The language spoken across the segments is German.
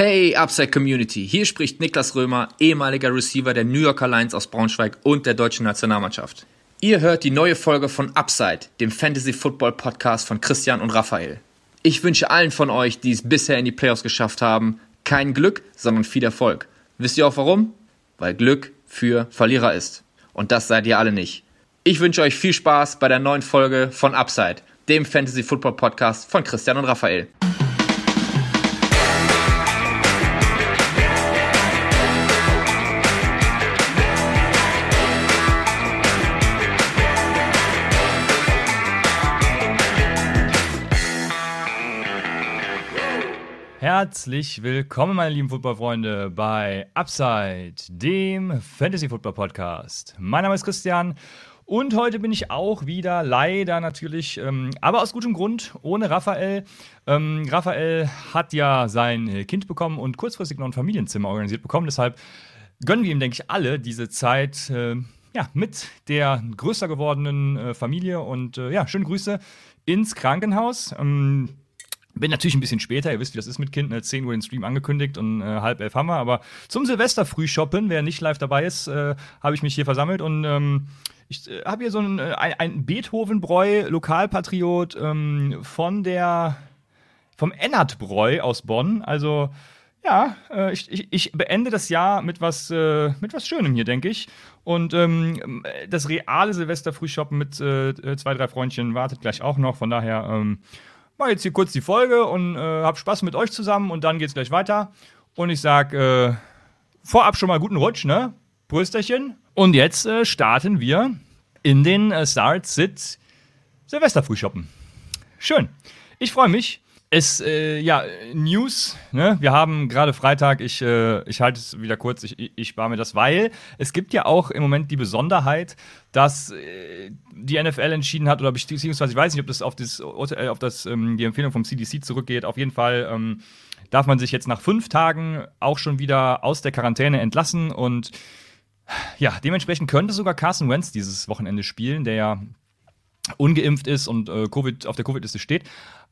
Hey Upside Community, hier spricht Niklas Römer, ehemaliger Receiver der New Yorker Lions aus Braunschweig und der deutschen Nationalmannschaft. Ihr hört die neue Folge von Upside, dem Fantasy Football Podcast von Christian und Raphael. Ich wünsche allen von euch, die es bisher in die Playoffs geschafft haben, kein Glück, sondern viel Erfolg. Wisst ihr auch warum? Weil Glück für Verlierer ist. Und das seid ihr alle nicht. Ich wünsche euch viel Spaß bei der neuen Folge von Upside, dem Fantasy Football Podcast von Christian und Raphael. Herzlich willkommen, meine lieben Footballfreunde, bei Upside, dem Fantasy Football Podcast. Mein Name ist Christian und heute bin ich auch wieder leider natürlich, ähm, aber aus gutem Grund, ohne Raphael. Ähm, Raphael hat ja sein Kind bekommen und kurzfristig noch ein Familienzimmer organisiert bekommen. Deshalb gönnen wir ihm, denke ich, alle diese Zeit. Äh, ja, mit der größer gewordenen äh, Familie und äh, ja, schöne Grüße ins Krankenhaus. Ähm, bin natürlich ein bisschen später, ihr wisst, wie das ist mit Kind, ne? 10 Uhr den Stream angekündigt und äh, halb elf haben wir, aber zum Silvester frühshoppen, wer nicht live dabei ist, äh, habe ich mich hier versammelt und ähm, ich äh, habe hier so ein, äh, ein, ein Beethoven-Bräu, Lokalpatriot ähm, von der, vom Ennert-Bräu aus Bonn, also ja, äh, ich, ich, ich, beende das Jahr mit was, äh, mit was Schönem hier, denke ich. Und ähm, das reale Silvester-Frühshoppen mit äh, zwei, drei Freundchen wartet gleich auch noch. Von daher ähm, mache jetzt hier kurz die Folge und äh, hab Spaß mit euch zusammen und dann geht's gleich weiter. Und ich sag äh, vorab schon mal guten Rutsch, ne? Prösterchen. Und jetzt äh, starten wir in den äh, Start Sit Silvesterfrühshoppen. Schön. Ich freue mich. Es, äh, ja, News, ne? Wir haben gerade Freitag, ich, äh, ich halte es wieder kurz, ich, ich spare mir das, weil es gibt ja auch im Moment die Besonderheit, dass äh, die NFL entschieden hat, oder beziehungsweise ich weiß nicht, ob das auf, das, äh, auf das, ähm, die Empfehlung vom CDC zurückgeht. Auf jeden Fall ähm, darf man sich jetzt nach fünf Tagen auch schon wieder aus der Quarantäne entlassen und ja, dementsprechend könnte sogar Carson Wentz dieses Wochenende spielen, der ja ungeimpft ist und äh, COVID auf der Covid-Liste steht.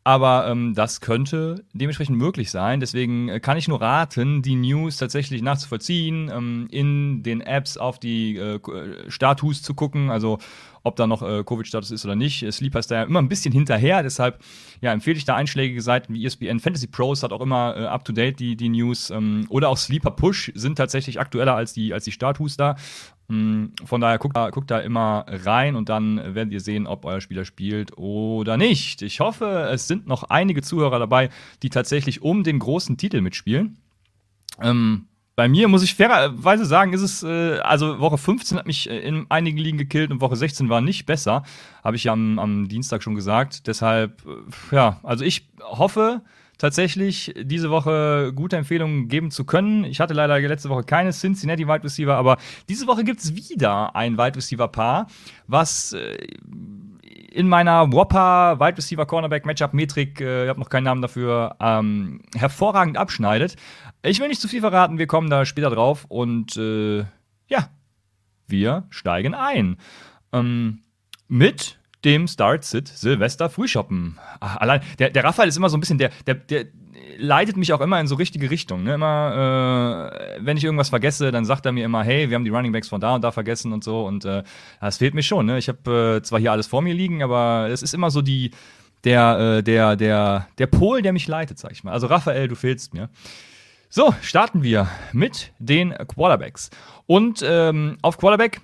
Aber ähm, das könnte dementsprechend möglich sein. Deswegen äh, kann ich nur raten, die News tatsächlich nachzuvollziehen, ähm, in den Apps auf die äh, äh Status zu gucken, also ob da noch äh, Covid-Status ist oder nicht. Sleeper ist da ja immer ein bisschen hinterher, deshalb ja, empfehle ich da einschlägige Seiten wie ESPN. Fantasy Pros hat auch immer äh, up-to-date die, die News. Ähm, oder auch Sleeper Push sind tatsächlich aktueller als die, als die Status da. Mm, von daher guckt da, guckt da immer rein und dann werdet ihr sehen, ob euer Spieler spielt oder nicht. Ich hoffe, es sind noch einige Zuhörer dabei, die tatsächlich um den großen Titel mitspielen. Ähm, bei mir muss ich fairerweise sagen, ist es, äh, also Woche 15 hat mich äh, in einigen Ligen gekillt und Woche 16 war nicht besser. Habe ich ja am, am Dienstag schon gesagt. Deshalb, äh, ja, also ich hoffe, tatsächlich diese Woche gute Empfehlungen geben zu können. Ich hatte leider letzte Woche keine Cincinnati Wide Receiver, aber diese Woche gibt es wieder ein Wide Receiver Paar, was äh, in meiner Whopper Wide Receiver Cornerback Matchup Metrik, äh, ich habe noch keinen Namen dafür, ähm, hervorragend abschneidet. Ich will nicht zu viel verraten, wir kommen da später drauf und äh, ja, wir steigen ein. Ähm, mit dem Start-Sit Silvester Frühshoppen. Ach, allein, der, der Raphael ist immer so ein bisschen, der, der, der leitet mich auch immer in so richtige Richtungen. Ne? Immer, äh, wenn ich irgendwas vergesse, dann sagt er mir immer, hey, wir haben die Running Backs von da und da vergessen und so. Und äh, das fehlt mir schon. Ne? Ich habe äh, zwar hier alles vor mir liegen, aber es ist immer so die, der, äh, der, der, der Pol, der mich leitet, sag ich mal. Also Raphael, du fehlst mir. So, starten wir mit den Quarterbacks. Und ähm, auf Quarterback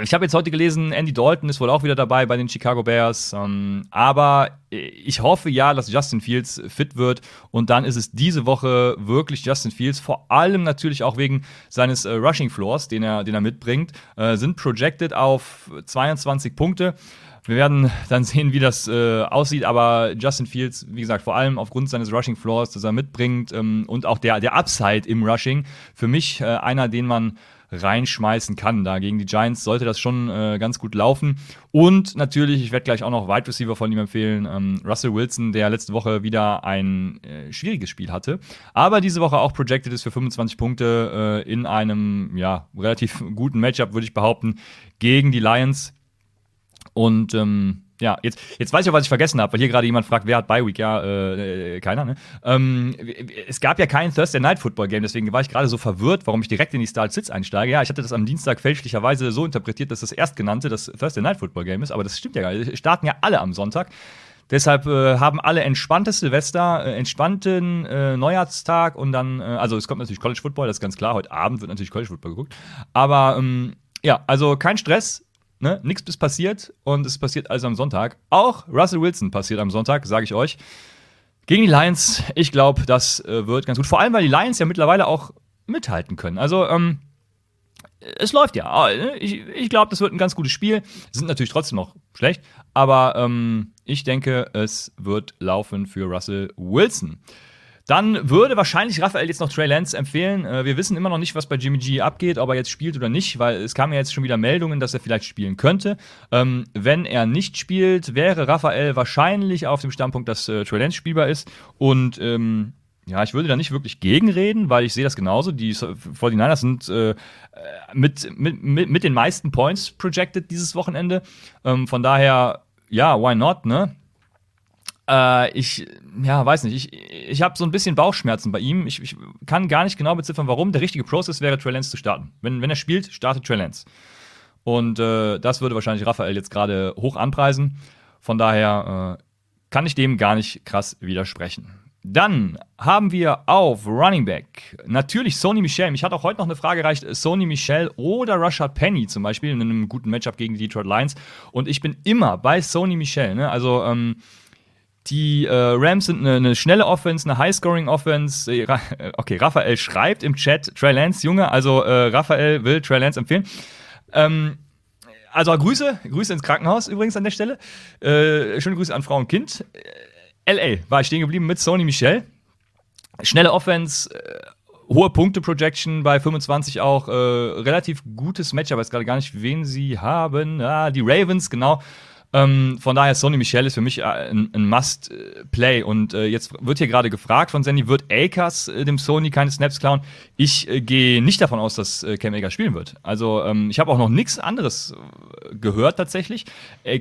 ich habe jetzt heute gelesen, Andy Dalton ist wohl auch wieder dabei bei den Chicago Bears. Ähm, aber ich hoffe ja, dass Justin Fields fit wird. Und dann ist es diese Woche wirklich Justin Fields. Vor allem natürlich auch wegen seines äh, Rushing Floors, den er, den er mitbringt. Äh, sind projected auf 22 Punkte. Wir werden dann sehen, wie das äh, aussieht, aber Justin Fields, wie gesagt, vor allem aufgrund seines Rushing Floors, das er mitbringt ähm, und auch der, der Upside im Rushing, für mich äh, einer, den man reinschmeißen kann. Da gegen die Giants sollte das schon äh, ganz gut laufen. Und natürlich, ich werde gleich auch noch Wide Receiver von ihm empfehlen, ähm, Russell Wilson, der letzte Woche wieder ein äh, schwieriges Spiel hatte, aber diese Woche auch projected ist für 25 Punkte äh, in einem ja, relativ guten Matchup, würde ich behaupten, gegen die Lions. Und ähm, ja, jetzt, jetzt weiß ich auch, was ich vergessen habe, weil hier gerade jemand fragt, wer hat Bye Week? Ja, äh, keiner, ne? Ähm, es gab ja kein Thursday Night Football Game, deswegen war ich gerade so verwirrt, warum ich direkt in die Start Sits einsteige. Ja, ich hatte das am Dienstag fälschlicherweise so interpretiert, dass das erstgenannte das Thursday Night Football Game ist, aber das stimmt ja gar nicht. Starten ja alle am Sonntag. Deshalb äh, haben alle entspanntes Silvester, äh, entspannten äh, Neujahrstag und dann, äh, also es kommt natürlich College Football, das ist ganz klar. Heute Abend wird natürlich College Football geguckt. Aber ähm, ja, also kein Stress, ne? Nichts ist passiert und es passiert also am Sonntag. Auch Russell Wilson passiert am Sonntag, sage ich euch. Gegen die Lions, ich glaube, das äh, wird ganz gut. Vor allem, weil die Lions ja mittlerweile auch mithalten können. Also, ähm, es läuft ja. Ah, ne? Ich, ich glaube, das wird ein ganz gutes Spiel. Sind natürlich trotzdem noch schlecht, aber ähm, ich denke, es wird laufen für Russell Wilson. Dann würde wahrscheinlich Raphael jetzt noch Trey Lance empfehlen. Äh, wir wissen immer noch nicht, was bei Jimmy G abgeht, ob er jetzt spielt oder nicht, weil es kamen ja jetzt schon wieder Meldungen, dass er vielleicht spielen könnte. Ähm, wenn er nicht spielt, wäre Raphael wahrscheinlich auf dem Standpunkt, dass äh, Trey Lance spielbar ist. Und ähm, ja, ich würde da nicht wirklich gegenreden, weil ich sehe das genauso. Die 49ers sind äh, mit, mit, mit, den meisten Points projected dieses Wochenende. Ähm, von daher, ja, why not, ne? Äh, ich, ja, weiß nicht. Ich, ich habe so ein bisschen Bauchschmerzen bei ihm. Ich, ich, kann gar nicht genau beziffern, warum. Der richtige Prozess wäre, Trey Lance zu starten. Wenn, wenn er spielt, startet Trey Lance. Und äh, das würde wahrscheinlich Raphael jetzt gerade hoch anpreisen. Von daher äh, kann ich dem gar nicht krass widersprechen. Dann haben wir auf Running Back natürlich Sony Michel. Mich hat auch heute noch eine Frage erreicht: Sony Michel oder Rashad Penny zum Beispiel in einem guten Matchup gegen die Detroit Lions. Und ich bin immer bei Sony Michel. Ne? Also, ähm, die äh, Rams sind eine, eine, schnelle Offense, eine High-Scoring-Offense. Äh, okay, Raphael schreibt im Chat Trey Lance, Junge. Also äh, Raphael will Trey Lance empfehlen. Ähm, also Grüße, Grüße ins Krankenhaus übrigens an der Stelle. Äh, schöne Grüße an Frau und Kind. Äh, LA war ich stehen geblieben mit Sony Michel. Schnelle Offense, äh, hohe Punkte-Projection bei 25 auch, relativ gutes Match, aber jetzt gerade gar nicht, wen sie haben. Ah, die Ravens, genau. Ähm, von daher, Sony Michel ist für mich äh, ein, ein Must-Play. Und äh, jetzt wird hier gerade gefragt von Sandy, wird Akers äh, dem Sony keine Snaps klauen? Ich äh, gehe nicht davon aus, dass äh, Cam Akers spielen wird. Also ähm, ich habe auch noch nichts anderes äh, gehört tatsächlich.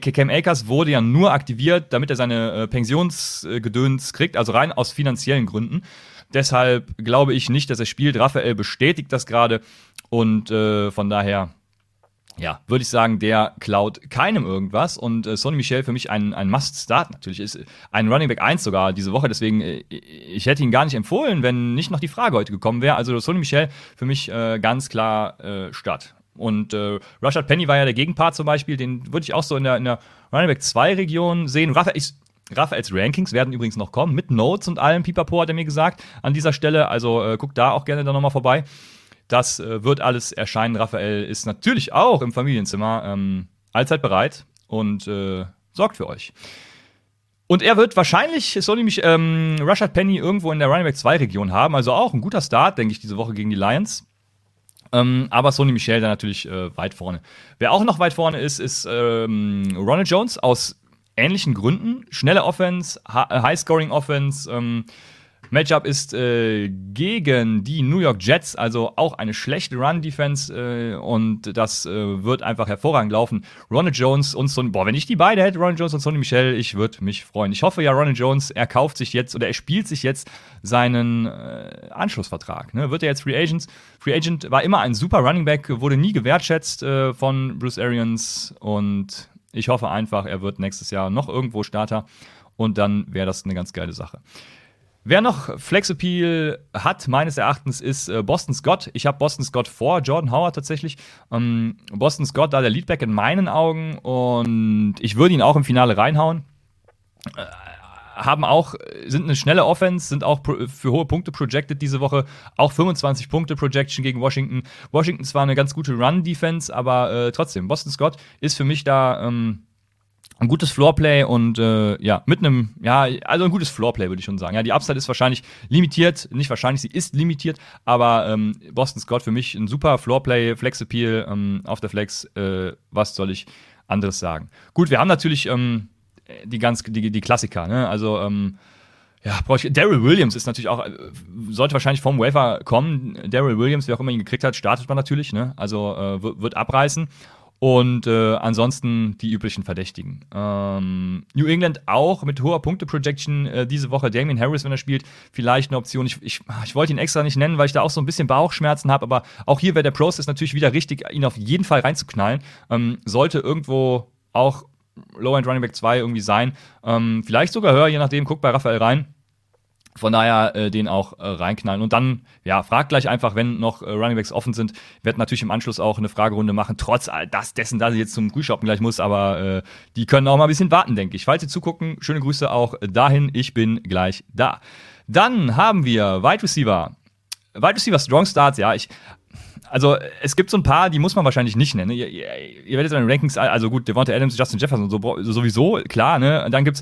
Cam Akers wurde ja nur aktiviert, damit er seine Pensionsgedöns kriegt, also rein aus finanziellen Gründen. Deshalb glaube ich nicht, dass er spielt. Raphael bestätigt das gerade. Und von daher ja, würde ich sagen, der klaut keinem irgendwas. Und äh, Sonny Michel für mich ein, ein Must-Start natürlich ist. Ein Running Back 1 sogar diese Woche. Deswegen, äh, ich hätte ihn gar nicht empfohlen, wenn nicht noch die Frage heute gekommen wäre. Also Sonny Michel für mich äh, ganz klar äh, Start. Und äh, Rashad Penny war ja der Gegenpart zum Beispiel. Den würde ich auch so in der, in der Running Back 2-Region sehen. Raphael, ich, Raphaels Rankings werden übrigens noch kommen, mit Notes und allem. Pipapo hat er mir gesagt an dieser Stelle. Also äh, guckt da auch gerne dann nochmal vorbei. Das äh, wird alles erscheinen. Raphael ist natürlich auch im Familienzimmer ähm, allzeit bereit und äh, sorgt für euch. Und er wird wahrscheinlich Sony mich, ähm, Rashad Penny irgendwo in der Running Back 2 Region haben. Also auch ein guter Start, denke ich, diese Woche gegen die Lions. Ähm, aber Sony Michel da natürlich äh, weit vorne. Wer auch noch weit vorne ist, ist ähm, Ronald Jones aus ähnlichen Gründen. Schnelle Offense, High-Scoring Offense. Ähm, Matchup ist äh, gegen die New York Jets, also auch eine schlechte Run-Defense äh, und das äh, wird einfach hervorragend laufen. Ronald Jones und Sonny, boah, wenn ich die beide hätte, Ronald Jones und Sonny Michel, ich würde mich freuen. Ich hoffe ja, Ronald Jones, er kauft sich jetzt oder er spielt sich jetzt seinen äh, Anschlussvertrag. Ne? Wird er jetzt Free Agent? Free Agent war immer ein super Running Back, wurde nie gewertschätzt äh, von Bruce Arians und ich hoffe einfach, er wird nächstes Jahr noch irgendwo Starter und dann wäre das eine ganz geile Sache. Wer noch Flexappeal hat, meines Erachtens, ist äh, Boston Scott. Ich habe Boston Scott vor Jordan Howard tatsächlich. Ähm, Boston Scott da der Leadback in meinen Augen und ich würde ihn auch im Finale reinhauen. Äh, haben auch, sind eine schnelle Offense, sind auch für hohe Punkte projected diese Woche. Auch 25 Punkte Projection gegen Washington. Washington zwar eine ganz gute Run-Defense, aber äh, trotzdem, Boston Scott ist für mich da. Ähm, ein gutes Floorplay und äh, ja, mit einem, ja, also ein gutes Floorplay würde ich schon sagen. Ja, die Upside ist wahrscheinlich limitiert, nicht wahrscheinlich, sie ist limitiert, aber ähm, Boston Scott für mich ein super Floorplay, Flex Appeal ähm, auf der Flex. Äh, was soll ich anderes sagen? Gut, wir haben natürlich ähm, die ganz, die, die Klassiker, ne? Also, ähm, ja, brauche ich. Daryl Williams ist natürlich auch, äh, sollte wahrscheinlich vom Wafer kommen. Daryl Williams, wer auch immer ihn gekriegt hat, startet man natürlich, ne? Also äh, wird abreißen. Und äh, ansonsten die üblichen Verdächtigen. Ähm, New England auch mit hoher Punkte-Projection äh, diese Woche. Damien Harris, wenn er spielt, vielleicht eine Option. Ich, ich, ich wollte ihn extra nicht nennen, weil ich da auch so ein bisschen Bauchschmerzen habe. Aber auch hier wäre der Prozess natürlich wieder richtig, ihn auf jeden Fall reinzuknallen. Ähm, sollte irgendwo auch Low-End Running Back 2 irgendwie sein. Ähm, vielleicht sogar höher, je nachdem. Guckt bei Raphael rein. Von daher äh, den auch äh, reinknallen. Und dann, ja, fragt gleich einfach, wenn noch äh, Runningbacks offen sind. Werde natürlich im Anschluss auch eine Fragerunde machen, trotz all das dessen, dass ich jetzt zum Frühshoppen gleich muss. Aber äh, die können auch mal ein bisschen warten, denke ich. Falls Sie zugucken, schöne Grüße auch dahin. Ich bin gleich da. Dann haben wir Wide Receiver. Wide Receiver Strong Starts, ja. Ich also es gibt so ein paar, die muss man wahrscheinlich nicht nennen. Ihr, ihr, ihr werdet in den Rankings, also gut, Devonta Adams, Justin Jefferson, so, sowieso, klar, ne? Und dann gibt's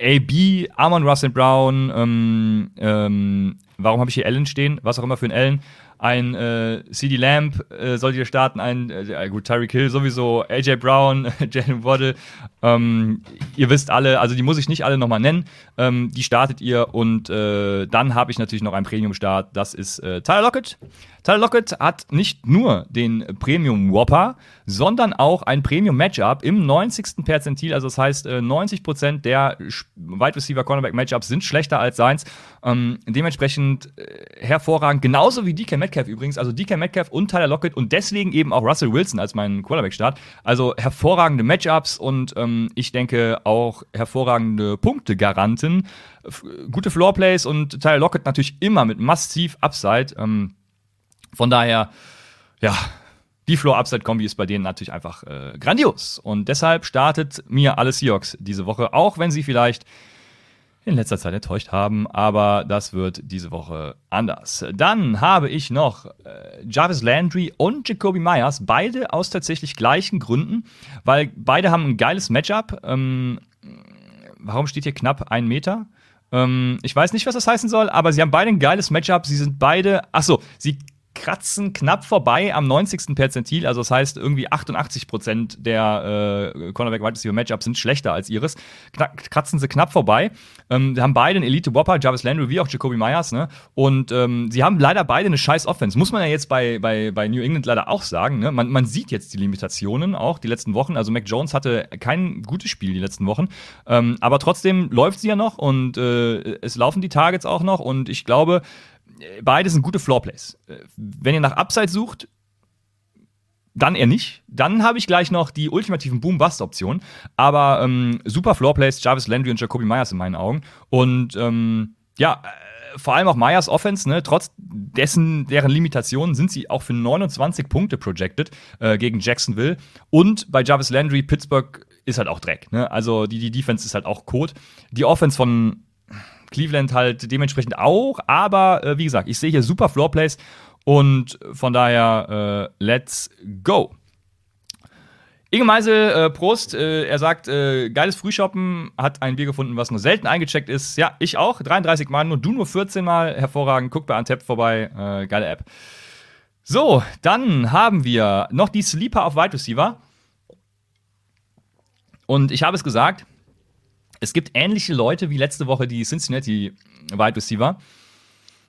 AB, Amon Russell Brown, ähm, ähm, warum habe ich hier Allen stehen? Was auch immer für ein Allen. Ein äh, CD Lamp äh, sollt ihr starten, ein, äh, gut, Tyreek Hill sowieso, AJ Brown, Jalen Waddle. Ähm, ihr wisst alle, also die muss ich nicht alle nochmal nennen. Ähm, die startet ihr und äh, dann habe ich natürlich noch einen Premium-Start. Das ist äh, Tyler Lockett. Tyler Lockett hat nicht nur den Premium Whopper, sondern auch ein Premium Matchup im 90. Perzentil. Also das heißt, 90% äh, der Wide Receiver Cornerback Matchups sind schlechter als seins. Ähm, dementsprechend äh, hervorragend, genauso wie DK Metcalf übrigens. Also DK Metcalf und Tyler Lockett und deswegen eben auch Russell Wilson als mein Quarterback-Start. Also hervorragende Matchups und ähm, ich denke auch hervorragende Punkte-Garanten. Gute Floorplays und Tyler Lockett natürlich immer mit massiv Upside. Ähm, von daher, ja, die Floor-Upside-Kombi ist bei denen natürlich einfach äh, grandios. Und deshalb startet mir alle Seahawks diese Woche, auch wenn sie vielleicht in letzter Zeit enttäuscht haben, aber das wird diese Woche anders. Dann habe ich noch äh, Jarvis Landry und Jacoby Myers, beide aus tatsächlich gleichen Gründen, weil beide haben ein geiles Matchup. Ähm, warum steht hier knapp ein Meter? Ähm, ich weiß nicht, was das heißen soll, aber sie haben beide ein geiles Matchup. Sie sind beide, achso, sie kratzen knapp vorbei am 90. Perzentil. Also das heißt, irgendwie 88 Prozent der äh, Cornerback Wide Receiver Matchups sind schlechter als ihres. Kna kratzen sie knapp vorbei. Ähm, haben beide einen Elite Whopper, Jarvis Landry wie auch Jacoby Myers. Ne? Und ähm, sie haben leider beide eine scheiß Offense. Muss man ja jetzt bei, bei, bei New England leider auch sagen. Ne? Man, man sieht jetzt die Limitationen auch die letzten Wochen. Also Mac Jones hatte kein gutes Spiel die letzten Wochen. Ähm, aber trotzdem läuft sie ja noch und äh, es laufen die Targets auch noch. Und ich glaube, beide sind gute Floorplays. Wenn ihr nach Upside sucht, dann eher nicht. Dann habe ich gleich noch die ultimativen Boom-Bust-Optionen. Aber ähm, super Floorplays, Jarvis Landry und Jacoby Myers in meinen Augen. Und ähm, ja, äh, vor allem auch Myers Offense, ne, trotz dessen, deren Limitationen sind sie auch für 29 Punkte projected äh, gegen Jacksonville. Und bei Jarvis Landry, Pittsburgh ist halt auch Dreck. Ne? Also die, die Defense ist halt auch Code. Die Offense von Cleveland halt dementsprechend auch. Aber äh, wie gesagt, ich sehe hier super Floorplays und von daher äh, let's go. Inge Meisel, äh, Prost, äh, er sagt, äh, geiles Frühshoppen, hat ein Bier gefunden, was nur selten eingecheckt ist. Ja, ich auch, 33 Mal, nur du nur 14 Mal, hervorragend, guck bei Antep vorbei, äh, geile App. So, dann haben wir noch die Sleeper auf Wide Receiver. Und ich habe es gesagt, es gibt ähnliche Leute wie letzte Woche die Cincinnati Wide Receiver.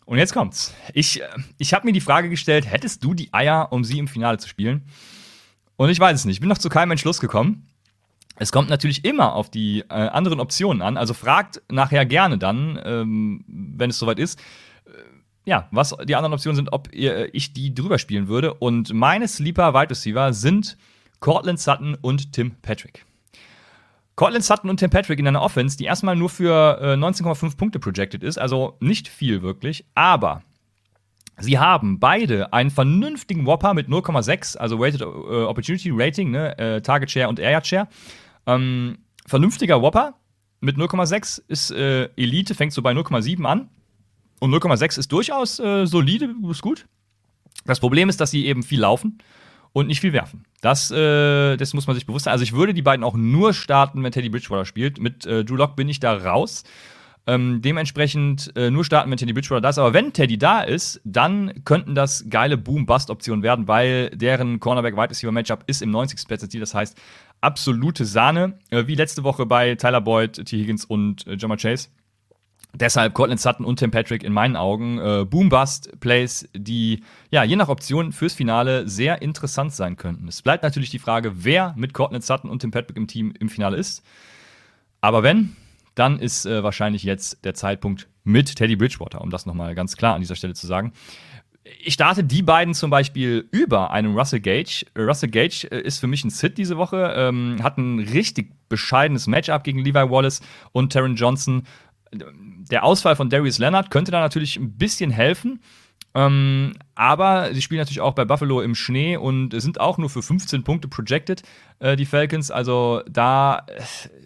Und jetzt kommt's. Ich, äh, ich habe mir die Frage gestellt, hättest du die Eier, um sie im Finale zu spielen? Und ich weiß es nicht. Ich bin noch zu keinem Entschluss gekommen. Es kommt natürlich immer auf die äh, anderen Optionen an. Also fragt nachher gerne dann, ähm, wenn es soweit ist, äh, ja, was die anderen Optionen sind, ob ihr, äh, ich die drüber spielen würde. Und meine Sleeper Wide Receiver sind Cortland Sutton und Tim Patrick. Cortland Sutton und Tim Patrick in einer Offense, die erstmal nur für äh, 19,5 Punkte projected ist, also nicht viel wirklich, aber sie haben beide einen vernünftigen Whopper mit 0,6, also Weighted äh, Opportunity Rating, ne, äh, Target Share und Area Share. Ähm, vernünftiger Whopper mit 0,6 ist äh, Elite, fängt so bei 0,7 an. Und 0,6 ist durchaus äh, solide, ist gut. Das Problem ist, dass sie eben viel laufen und nicht viel werfen. Das, äh, das muss man sich bewusst sein. Also ich würde die beiden auch nur starten, wenn Teddy Bridgewater spielt. Mit äh, Drew Lock bin ich da raus. Ähm, dementsprechend äh, nur starten, wenn Teddy Bridgewater da ist. Aber wenn Teddy da ist, dann könnten das geile Boom-Bust-Optionen werden, weil deren Cornerback-Wide Receiver-Matchup ist im 90. Perzentil. Das heißt, absolute Sahne. Äh, wie letzte Woche bei Tyler Boyd, T. Higgins und äh, Jammer Chase. Deshalb Cortland Sutton und Tim Patrick in meinen Augen äh, Boom-Bust-Plays, die ja je nach Option fürs Finale sehr interessant sein könnten. Es bleibt natürlich die Frage, wer mit Cortland Sutton und Tim Patrick im Team im Finale ist. Aber wenn, dann ist äh, wahrscheinlich jetzt der Zeitpunkt mit Teddy Bridgewater, um das nochmal ganz klar an dieser Stelle zu sagen. Ich starte die beiden zum Beispiel über einen Russell Gage. Russell Gage äh, ist für mich ein Sit diese Woche, ähm, hat ein richtig bescheidenes Matchup gegen Levi Wallace und Taron Johnson der Ausfall von Darius Leonard könnte da natürlich ein bisschen helfen. Ähm, aber sie spielen natürlich auch bei Buffalo im Schnee und sind auch nur für 15 Punkte projected, äh, die Falcons. Also da,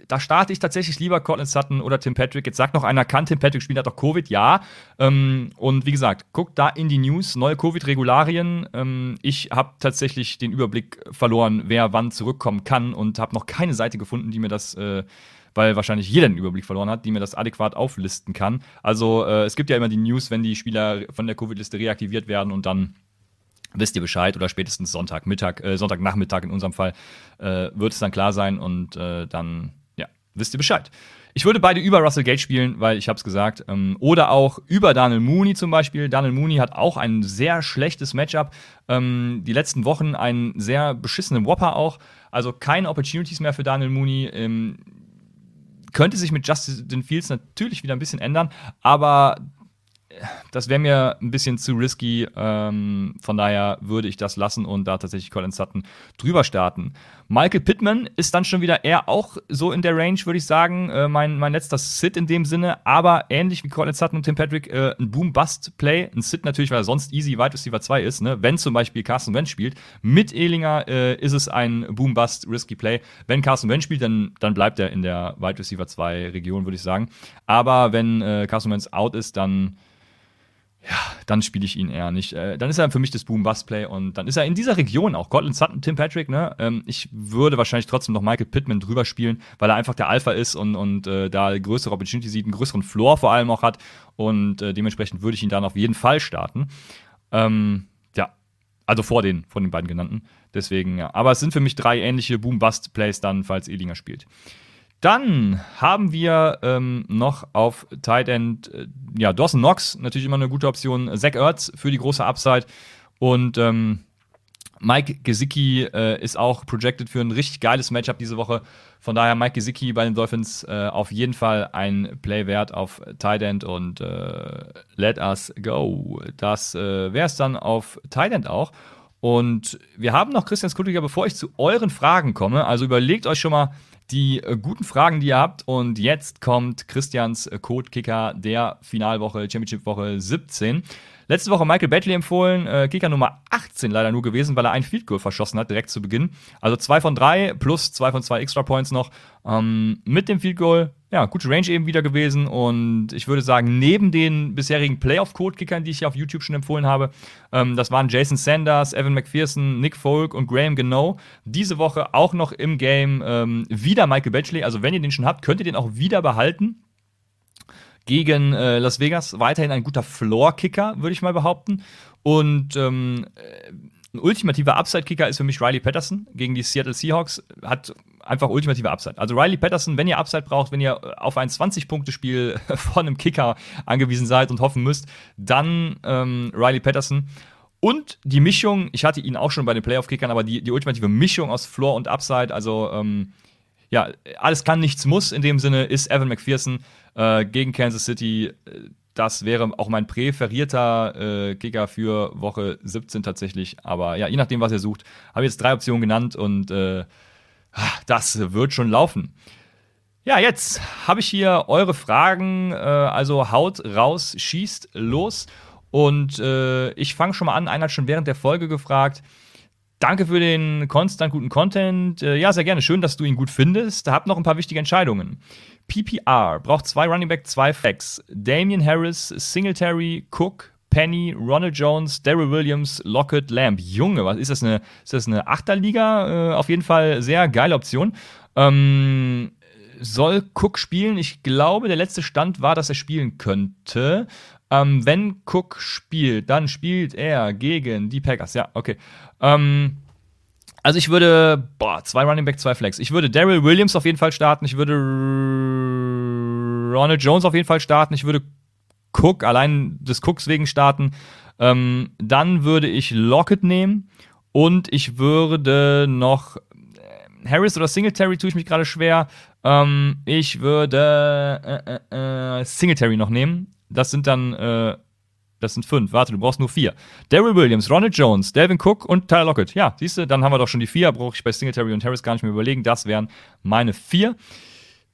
da starte ich tatsächlich lieber Cortland Sutton oder Tim Patrick. Jetzt sagt noch einer, kann Tim Patrick spielen, hat doch Covid? Ja. Ähm, und wie gesagt, guckt da in die News, neue Covid-Regularien. Ähm, ich habe tatsächlich den Überblick verloren, wer wann zurückkommen kann und habe noch keine Seite gefunden, die mir das äh, weil wahrscheinlich jeder den Überblick verloren hat, die mir das adäquat auflisten kann. Also äh, es gibt ja immer die News, wenn die Spieler von der Covid-Liste reaktiviert werden und dann wisst ihr Bescheid oder spätestens Sonntagmittag, äh, Sonntagnachmittag in unserem Fall äh, wird es dann klar sein und äh, dann ja wisst ihr Bescheid. Ich würde beide über Russell Gage spielen, weil ich habe es gesagt. Ähm, oder auch über Daniel Mooney zum Beispiel. Daniel Mooney hat auch ein sehr schlechtes Matchup. Ähm, die letzten Wochen einen sehr beschissenen Whopper auch. Also keine Opportunities mehr für Daniel Mooney. Ähm, könnte sich mit Justin Fields natürlich wieder ein bisschen ändern, aber das wäre mir ein bisschen zu risky. Ähm, von daher würde ich das lassen und da tatsächlich Colin Sutton drüber starten. Michael Pittman ist dann schon wieder eher auch so in der Range, würde ich sagen. Äh, mein, mein letzter Sit in dem Sinne, aber ähnlich wie Colin Sutton und Tim Patrick, äh, ein Boom-Bust-Play. Ein Sit natürlich, weil er sonst easy Wide Receiver 2 ist. Ne? Wenn zum Beispiel Carson Wentz spielt, mit Ehlinger äh, ist es ein Boom-Bust-Risky-Play. Wenn Carson Wentz spielt, dann, dann bleibt er in der Wide Receiver 2 Region, würde ich sagen. Aber wenn äh, Carson Wentz out ist, dann ja, dann spiele ich ihn eher nicht. Äh, dann ist er für mich das Boom-Bust-Play und dann ist er in dieser Region auch. Cortland Sutton, Tim Patrick, ne? Ähm, ich würde wahrscheinlich trotzdem noch Michael Pittman drüber spielen, weil er einfach der Alpha ist und, und äh, da größere Opportunity sieht, einen größeren Floor vor allem auch hat und äh, dementsprechend würde ich ihn dann auf jeden Fall starten. Ähm, ja, also vor den, vor den beiden genannten. Deswegen, ja. Aber es sind für mich drei ähnliche Boom-Bust-Plays dann, falls Elinger spielt. Dann haben wir ähm, noch auf Tight End, äh, ja, Dawson Knox, natürlich immer eine gute Option. Zach Ertz für die große Upside. Und ähm, Mike Gesicki äh, ist auch projected für ein richtig geiles Matchup diese Woche. Von daher Mike Gesicki bei den Dolphins äh, auf jeden Fall ein Play wert auf Tight End und äh, let us go. Das äh, wäre es dann auf Tight End auch. Und wir haben noch Christian Skultiger, bevor ich zu euren Fragen komme. Also überlegt euch schon mal, die äh, guten Fragen, die ihr habt. Und jetzt kommt Christians äh, Code-Kicker der Finalwoche, Championship-Woche 17. Letzte Woche Michael Batley empfohlen, äh, Kicker Nummer 18 leider nur gewesen, weil er ein Field Goal verschossen hat, direkt zu Beginn. Also zwei von drei plus zwei von zwei Extra Points noch. Ähm, mit dem Field Goal, ja, gute Range eben wieder gewesen. Und ich würde sagen, neben den bisherigen Playoff-Code-Kickern, die ich auf YouTube schon empfohlen habe, ähm, das waren Jason Sanders, Evan McPherson, Nick Folk und Graham Genau. Diese Woche auch noch im Game ähm, wieder Michael Batchley. Also wenn ihr den schon habt, könnt ihr den auch wieder behalten gegen äh, Las Vegas weiterhin ein guter Floor-Kicker, würde ich mal behaupten. Und ähm, äh, ein ultimativer Upside-Kicker ist für mich Riley Patterson gegen die Seattle Seahawks. Hat einfach ultimative Upside. Also Riley Patterson, wenn ihr Upside braucht, wenn ihr auf ein 20-Punkte-Spiel von einem Kicker angewiesen seid und hoffen müsst, dann ähm, Riley Patterson. Und die Mischung, ich hatte ihn auch schon bei den Playoff-Kickern, aber die, die ultimative Mischung aus Floor und Upside, also ähm, ja, alles kann, nichts muss in dem Sinne, ist Evan McPherson äh, gegen Kansas City. Das wäre auch mein präferierter äh, Kicker für Woche 17 tatsächlich. Aber ja, je nachdem, was ihr sucht, habe ich jetzt drei Optionen genannt und äh, das wird schon laufen. Ja, jetzt habe ich hier eure Fragen. Äh, also haut raus, schießt los. Und äh, ich fange schon mal an. Einer hat schon während der Folge gefragt, Danke für den konstant guten Content. Äh, ja, sehr gerne. Schön, dass du ihn gut findest. Hab noch ein paar wichtige Entscheidungen. PPR braucht zwei Running Back, zwei Facts. Damian Harris, Singletary, Cook, Penny, Ronald Jones, Daryl Williams, Lockett, Lamb. Junge, was ist das eine, ist das eine Achterliga? Äh, auf jeden Fall sehr geile Option. Ähm, soll Cook spielen? Ich glaube, der letzte Stand war, dass er spielen könnte. Ähm, wenn Cook spielt, dann spielt er gegen die Packers. Ja, okay. Ähm, also ich würde, boah, zwei Running Back, zwei Flex. Ich würde Daryl Williams auf jeden Fall starten. Ich würde Ronald Jones auf jeden Fall starten. Ich würde Cook, allein des Cooks wegen starten. Ähm, dann würde ich Lockett nehmen und ich würde noch äh, Harris oder Singletary tue ich mich gerade schwer. Ähm, ich würde äh, äh, äh, Singletary noch nehmen. Das sind dann, äh, das sind fünf. Warte, du brauchst nur vier. Daryl Williams, Ronald Jones, Delvin Cook und Tyler Lockett. Ja, siehst du, dann haben wir doch schon die vier. Brauche ich bei Singletary und Harris gar nicht mehr überlegen. Das wären meine vier.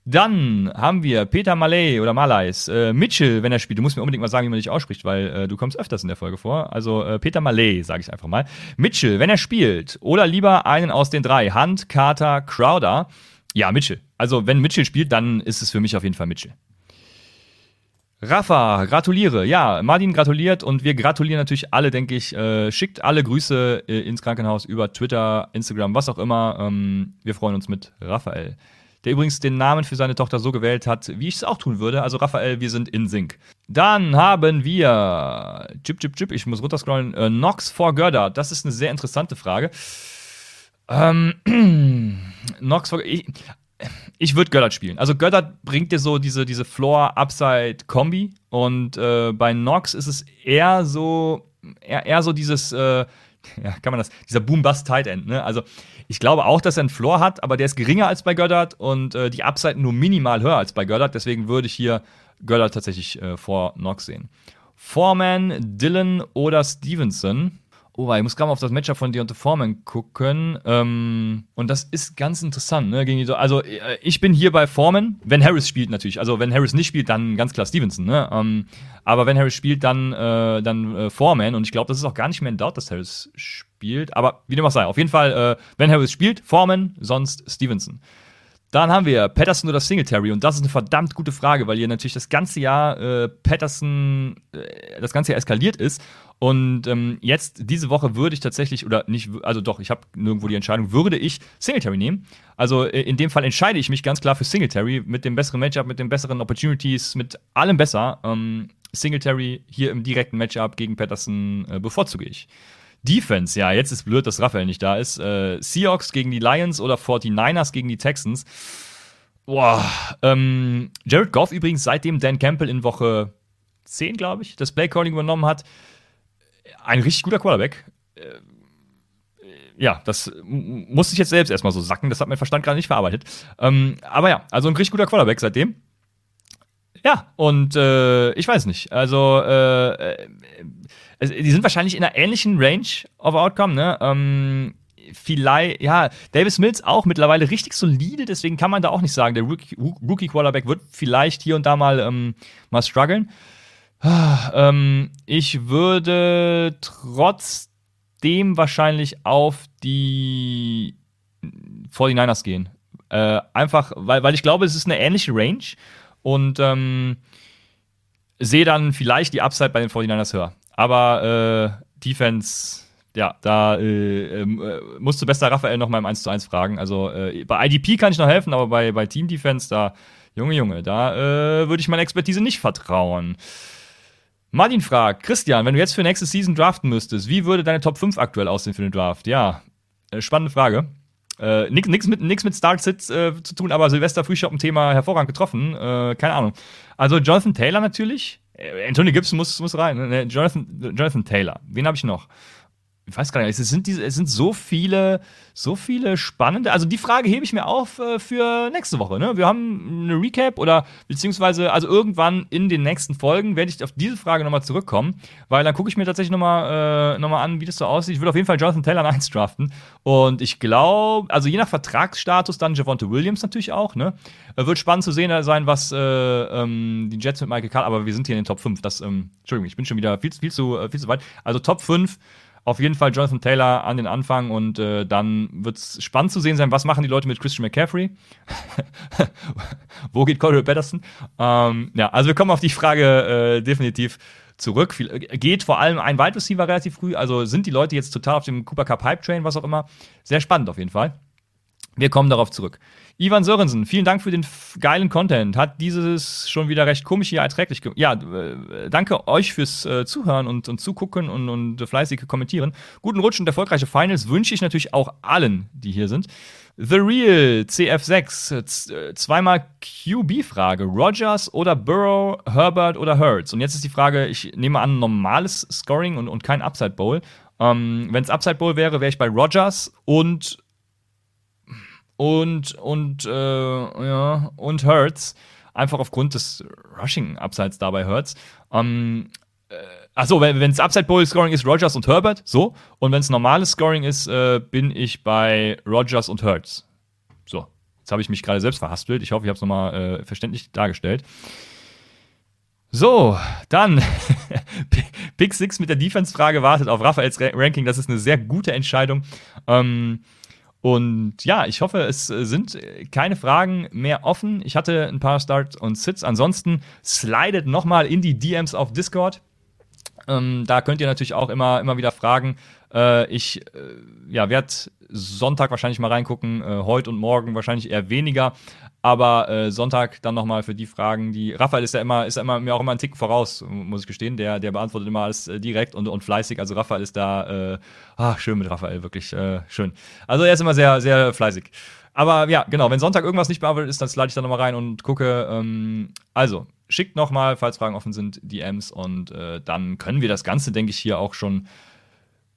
Dann haben wir Peter Malay oder Malais, äh, Mitchell, wenn er spielt. Du musst mir unbedingt mal sagen, wie man dich ausspricht, weil äh, du kommst öfters in der Folge vor. Also äh, Peter Malay, sage ich einfach mal. Mitchell, wenn er spielt. Oder lieber einen aus den drei. Hunt, Carter, Crowder. Ja, Mitchell. Also wenn Mitchell spielt, dann ist es für mich auf jeden Fall Mitchell. Rafa, gratuliere. Ja, Martin gratuliert und wir gratulieren natürlich alle, denke ich. Äh, schickt alle Grüße äh, ins Krankenhaus über Twitter, Instagram, was auch immer. Ähm, wir freuen uns mit Raphael der übrigens den Namen für seine Tochter so gewählt hat, wie ich es auch tun würde. Also Raphael, wir sind in Sync. Dann haben wir, Chip, Chip, Chip, ich muss runterscrollen, äh, Nox for Gördert. Das ist eine sehr interessante Frage. Ähm, Nox for, ich, ich würde Göttert spielen. Also Göttert bringt dir so diese, diese Floor-Upside-Kombi und äh, bei Nox ist es eher so, eher, eher so dieses, äh, ja, kann man das, dieser Boom-Bust-Tight End, ne? Also ich glaube auch, dass er einen Floor hat, aber der ist geringer als bei Goddard und äh, die Upside nur minimal höher als bei Goddard. Deswegen würde ich hier Goddard tatsächlich äh, vor Knox sehen. Foreman, Dylan oder Stevenson. Oh, ich muss gerade mal auf das Matchup von Deontay Foreman gucken. Ähm, und das ist ganz interessant. Ne? Gegen die, also, äh, ich bin hier bei Foreman, wenn Harris spielt natürlich. Also, wenn Harris nicht spielt, dann ganz klar Stevenson. Ne? Ähm, aber wenn Harris spielt, dann, äh, dann äh, Foreman. Und ich glaube, das ist auch gar nicht mehr in Doubt, dass Harris spielt. Aber wie dem auch sei, auf jeden Fall, äh, wenn Harris spielt, Foreman, sonst Stevenson. Dann haben wir Patterson oder Singletary und das ist eine verdammt gute Frage, weil hier natürlich das ganze Jahr äh, Patterson äh, das ganze Jahr eskaliert ist und ähm, jetzt diese Woche würde ich tatsächlich oder nicht, also doch, ich habe nirgendwo die Entscheidung, würde ich Singletary nehmen. Also äh, in dem Fall entscheide ich mich ganz klar für Singletary mit dem besseren Matchup, mit den besseren Opportunities, mit allem besser. Ähm, Singletary hier im direkten Matchup gegen Patterson äh, bevorzuge ich. Defense, ja, jetzt ist blöd, dass Raphael nicht da ist. Äh, Seahawks gegen die Lions oder 49ers gegen die Texans. Boah, ähm, Jared Goff übrigens, seitdem Dan Campbell in Woche 10, glaube ich, das Playcalling übernommen hat, ein richtig guter Quarterback. Äh, ja, das musste ich jetzt selbst erstmal so sacken, das hat mein Verstand gerade nicht verarbeitet. Ähm, aber ja, also ein richtig guter Quarterback seitdem. Ja, und äh, ich weiß nicht. Also, äh, äh die sind wahrscheinlich in einer ähnlichen Range of Outcome, ne? Ähm, vielleicht, ja, Davis Mills auch mittlerweile richtig solide, deswegen kann man da auch nicht sagen, der Rookie, Rookie Quarterback wird vielleicht hier und da mal, ähm, mal strugglen. Ähm, ich würde trotzdem wahrscheinlich auf die 49ers gehen. Äh, einfach, weil, weil ich glaube, es ist eine ähnliche Range und ähm, sehe dann vielleicht die Upside bei den 49ers höher. Aber äh, Defense, ja, da äh, ähm, äh, musst du bester Raphael noch mal im 1 zu 1 fragen. Also äh, bei IDP kann ich noch helfen, aber bei, bei Team Defense, da, Junge, Junge, da äh, würde ich meiner Expertise nicht vertrauen. Martin fragt, Christian, wenn du jetzt für nächste Season draften müsstest, wie würde deine Top 5 aktuell aussehen für den Draft? Ja, äh, spannende Frage. Äh, Nichts mit, nix mit Start-Sits äh, zu tun, aber Silvester Frühshop ein Thema hervorragend getroffen. Äh, keine Ahnung. Also Jonathan Taylor natürlich. Äh, Anthony Gibson muss, muss rein. Ne? Jonathan, Jonathan Taylor. Wen habe ich noch? Ich weiß gar nicht, es sind, diese, es sind so viele, so viele spannende. Also die Frage hebe ich mir auf äh, für nächste Woche. Ne? Wir haben eine Recap oder beziehungsweise, also irgendwann in den nächsten Folgen werde ich auf diese Frage nochmal zurückkommen, weil dann gucke ich mir tatsächlich nochmal äh, noch an, wie das so aussieht. Ich würde auf jeden Fall Jonathan Taylor 1 draften. Und ich glaube, also je nach Vertragsstatus dann Javonte Williams natürlich auch. Ne? Äh, wird spannend zu sehen sein, was äh, ähm, die Jets mit Michael Carter, aber wir sind hier in den Top 5. Das, ähm, Entschuldigung, ich bin schon wieder viel, viel, zu, äh, viel zu weit. Also Top 5 auf jeden Fall Jonathan Taylor an den Anfang und äh, dann wird es spannend zu sehen sein, was machen die Leute mit Christian McCaffrey? Wo geht Cordell Patterson? Ähm, ja, also wir kommen auf die Frage äh, definitiv zurück. Äh, geht vor allem ein Wide Receiver relativ früh, also sind die Leute jetzt total auf dem Cooper Cup Hype Train, was auch immer. Sehr spannend auf jeden Fall. Wir kommen darauf zurück. Ivan Sörensen, vielen Dank für den geilen Content. Hat dieses schon wieder recht komisch hier erträglich gemacht. Ja, äh, danke euch fürs äh, Zuhören und, und Zugucken und, und fleißige Kommentieren. Guten Rutsch und erfolgreiche Finals wünsche ich natürlich auch allen, die hier sind. The Real CF6, äh, zweimal QB-Frage. Rogers oder Burrow, Herbert oder Hurts? Und jetzt ist die Frage, ich nehme an, normales Scoring und, und kein Upside Bowl. Ähm, Wenn es Upside Bowl wäre, wäre ich bei Rogers und und und äh, ja und Hurts einfach aufgrund des Rushing Upsides dabei Hurts. Ähm, äh, achso, wenn es Upside Bowl Scoring ist Rogers und Herbert, so. Und wenn es normales Scoring ist, äh, bin ich bei Rogers und Hurts. So. Jetzt habe ich mich gerade selbst verhaspelt. Ich hoffe, ich habe es nochmal äh, verständlich dargestellt. So, dann Pick 6 mit der Defense-Frage wartet auf Raphaels Ranking. Das ist eine sehr gute Entscheidung. Ähm, und ja, ich hoffe, es äh, sind keine Fragen mehr offen. Ich hatte ein paar Starts und Sits. Ansonsten slidet nochmal in die DMs auf Discord. Ähm, da könnt ihr natürlich auch immer, immer wieder fragen. Äh, ich äh, ja, werde Sonntag wahrscheinlich mal reingucken, äh, heute und morgen wahrscheinlich eher weniger. Aber äh, Sonntag dann nochmal für die Fragen, die. Raphael ist ja immer, ist ja immer mir auch immer einen Tick voraus, muss ich gestehen. Der, der beantwortet immer alles äh, direkt und, und fleißig. Also Raphael ist da, äh, ach, schön mit Raphael, wirklich schön. Also er ist immer sehr, sehr fleißig. Aber ja, genau, wenn Sonntag irgendwas nicht beantwortet ist, dann slide ich da nochmal rein und gucke. Ähm, also, schickt nochmal, falls Fragen offen sind, DMs und äh, dann können wir das Ganze, denke ich, hier auch schon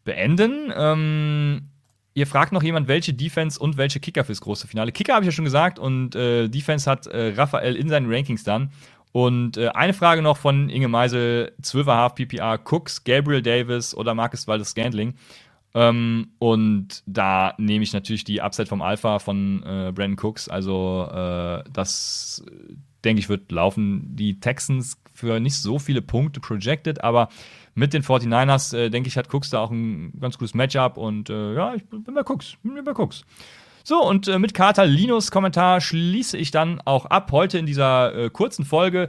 beenden. Ähm, Ihr fragt noch jemand, welche Defense und welche Kicker fürs große Finale. Kicker habe ich ja schon gesagt und äh, Defense hat äh, Raphael in seinen Rankings dann. Und äh, eine Frage noch von Inge Meisel: 12,5 PPR, Cooks, Gabriel Davis oder Marcus Waldes Scandling. Ähm, und da nehme ich natürlich die Upside vom Alpha von äh, Brandon Cooks. Also, äh, das denke ich wird laufen. Die Texans für nicht so viele Punkte projected, aber mit den 49ers, äh, denke ich, hat Cooks da auch ein ganz gutes Matchup und äh, ja, ich bin bei Cooks. Bin bei Cooks. So, und äh, mit Kater Linus Kommentar schließe ich dann auch ab heute in dieser äh, kurzen Folge.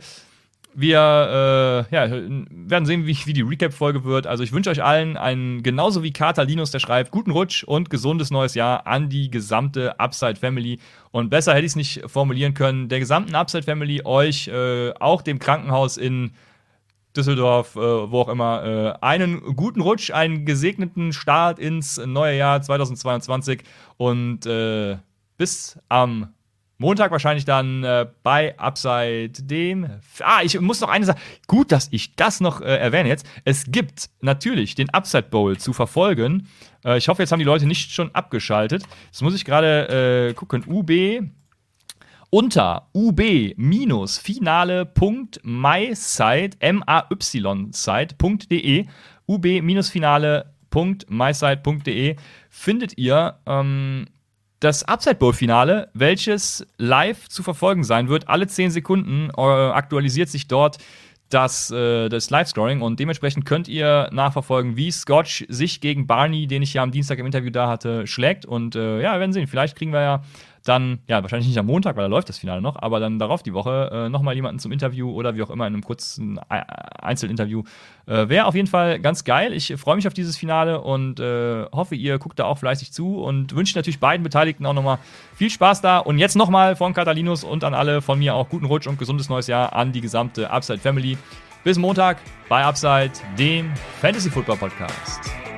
Wir äh, ja, werden sehen, wie, wie die Recap-Folge wird. Also ich wünsche euch allen einen, genauso wie Kater Linus, der schreibt, guten Rutsch und gesundes neues Jahr an die gesamte Upside Family. Und besser hätte ich es nicht formulieren können. Der gesamten Upside Family, euch, äh, auch dem Krankenhaus in Düsseldorf, äh, wo auch immer, äh, einen guten Rutsch, einen gesegneten Start ins neue Jahr 2022 und äh, bis am Montag wahrscheinlich dann äh, bei Upside dem. Ah, ich muss noch eine Sache. Gut, dass ich das noch äh, erwähne jetzt. Es gibt natürlich den Upside Bowl zu verfolgen. Äh, ich hoffe, jetzt haben die Leute nicht schon abgeschaltet. Jetzt muss ich gerade gucken. UB unter ub-finale.mysite, M-A-Y-Site.de, ub-finale.mysite.de findet ihr ähm, das Upside Bowl Finale, welches live zu verfolgen sein wird. Alle 10 Sekunden äh, aktualisiert sich dort das, äh, das Live-Scoring und dementsprechend könnt ihr nachverfolgen, wie Scotch sich gegen Barney, den ich ja am Dienstag im Interview da hatte, schlägt. Und äh, ja, wir werden sehen. Vielleicht kriegen wir ja dann, ja, wahrscheinlich nicht am Montag, weil da läuft das Finale noch, aber dann darauf die Woche äh, nochmal jemanden zum Interview oder wie auch immer in einem kurzen Einzelinterview. Äh, Wäre auf jeden Fall ganz geil. Ich freue mich auf dieses Finale und äh, hoffe, ihr guckt da auch fleißig zu und wünsche natürlich beiden Beteiligten auch nochmal viel Spaß da. Und jetzt nochmal von Catalinus und an alle von mir auch guten Rutsch und gesundes neues Jahr an die gesamte Upside Family. Bis Montag bei Upside, dem Fantasy Football Podcast.